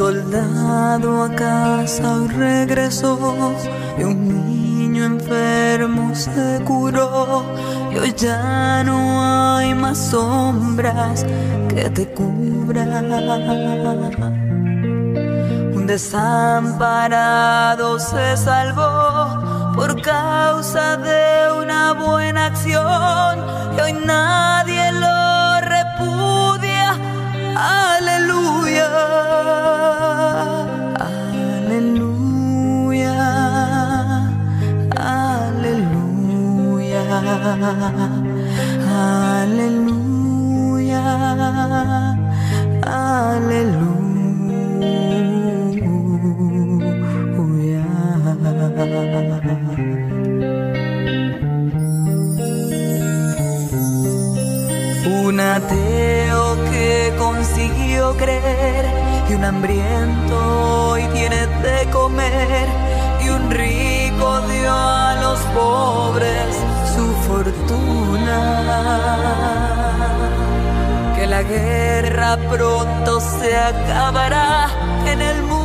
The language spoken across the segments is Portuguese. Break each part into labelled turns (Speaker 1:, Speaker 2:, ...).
Speaker 1: soldado a casa hoy regresó y un niño enfermo se curó y hoy ya no hay más sombras que te cubran. Un desamparado se salvó por causa de una buena acción y hoy nadie Aleluya. Un ateo que consiguió creer y un hambriento hoy tiene de comer y un rico dio a los pobres su fortuna. Que la guerra pronto se acabará, en el mundo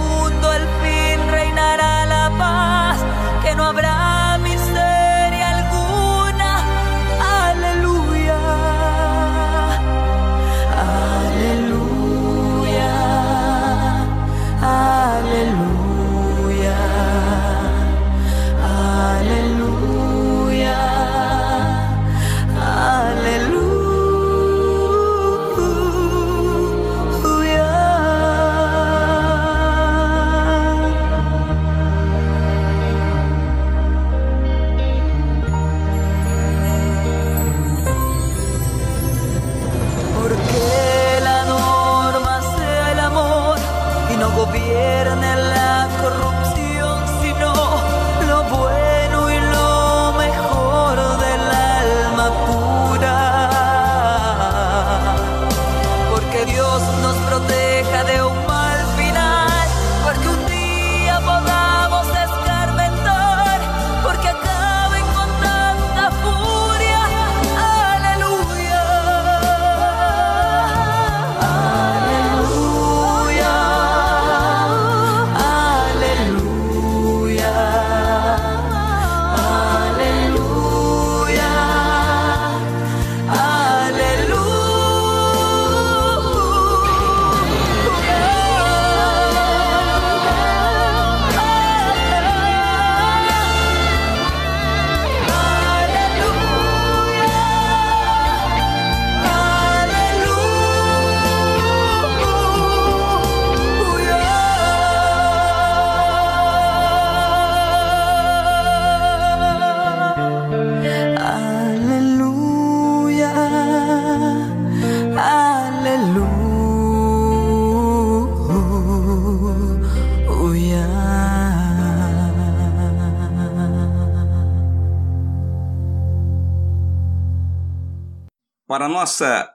Speaker 2: Para nossa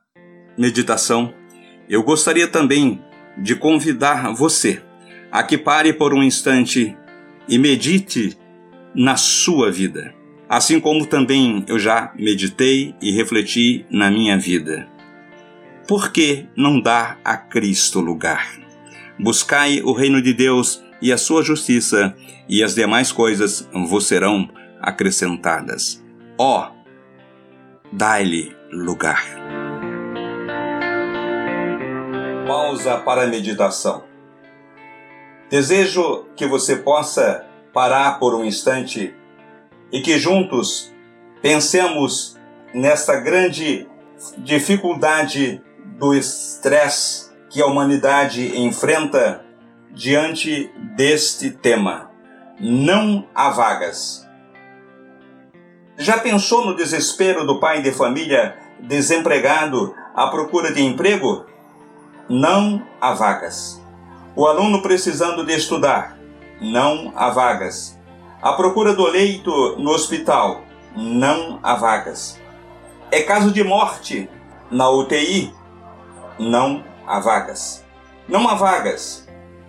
Speaker 2: meditação, eu gostaria também de convidar você a que pare por um instante e medite na sua vida, assim como também eu já meditei e refleti na minha vida. Por que não dar a Cristo lugar? Buscai o reino de Deus e a sua justiça, e as demais coisas vos serão acrescentadas. Ó, dai-lhe lugar. Pausa para a meditação. Desejo que você possa parar por um instante e que juntos pensemos nesta grande dificuldade do estresse que a humanidade enfrenta diante deste tema. Não há vagas. Já pensou no desespero do pai de família desempregado à procura de emprego? Não há vagas. O aluno precisando de estudar? Não há vagas. À procura do leito no hospital? Não há vagas. É caso de morte na UTI? Não há vagas. Não há vagas.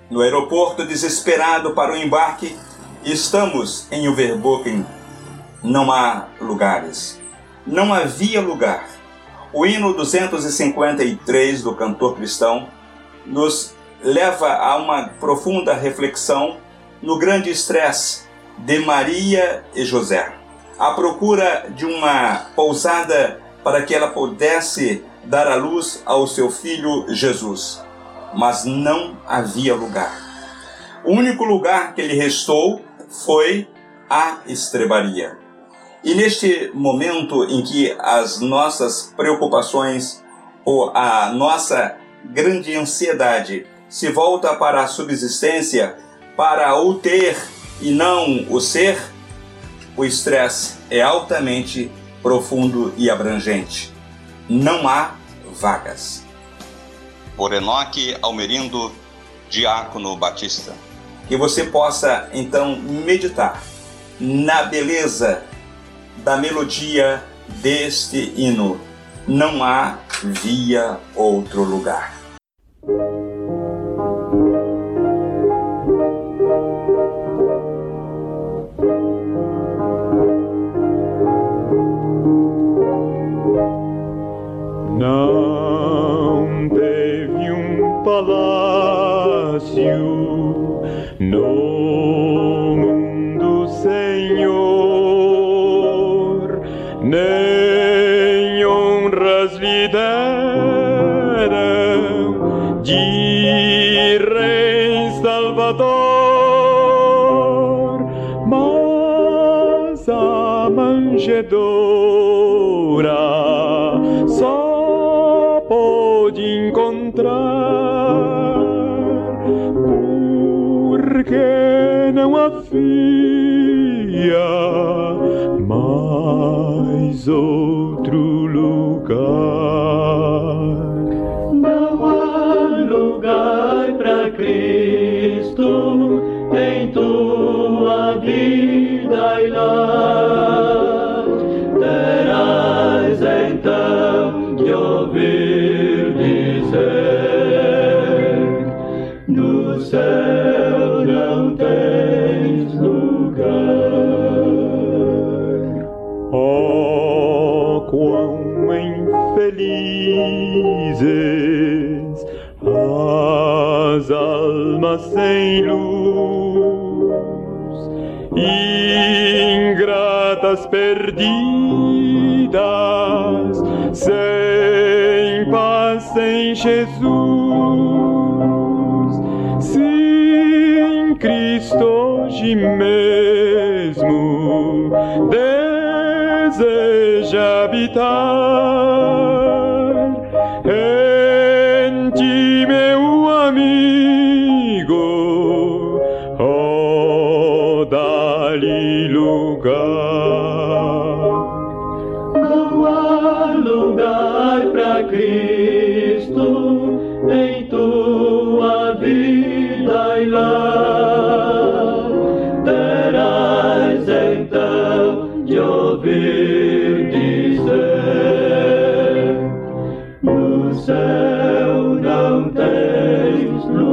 Speaker 2: No aeroporto desesperado para o embarque, estamos em Overbooking não há lugares. Não havia lugar. O hino 253 do cantor cristão nos leva a uma profunda reflexão no grande estresse de Maria e José. A procura de uma pousada para que ela pudesse dar a luz ao seu filho Jesus. Mas não havia lugar. O único lugar que lhe restou foi a estrebaria. E neste momento em que as nossas preocupações ou a nossa grande ansiedade se volta para a subsistência, para o ter e não o ser, o estresse é altamente profundo e abrangente. Não há vagas.
Speaker 3: Por Enoque Almerindo, Diácono Batista.
Speaker 2: Que você possa então meditar na beleza da melodia deste hino. Não há via outro lugar.
Speaker 4: Não teve um palácio no lhe deram de Rei Salvador, mas a manjedoura porque não havia mais outro lugar.
Speaker 5: Não há lugar para Cristo em tua vida e lá.
Speaker 4: Ingratas perdidas, sem paz, sem Jesus. Sim, Cristo hoje mesmo deseja habitar
Speaker 5: no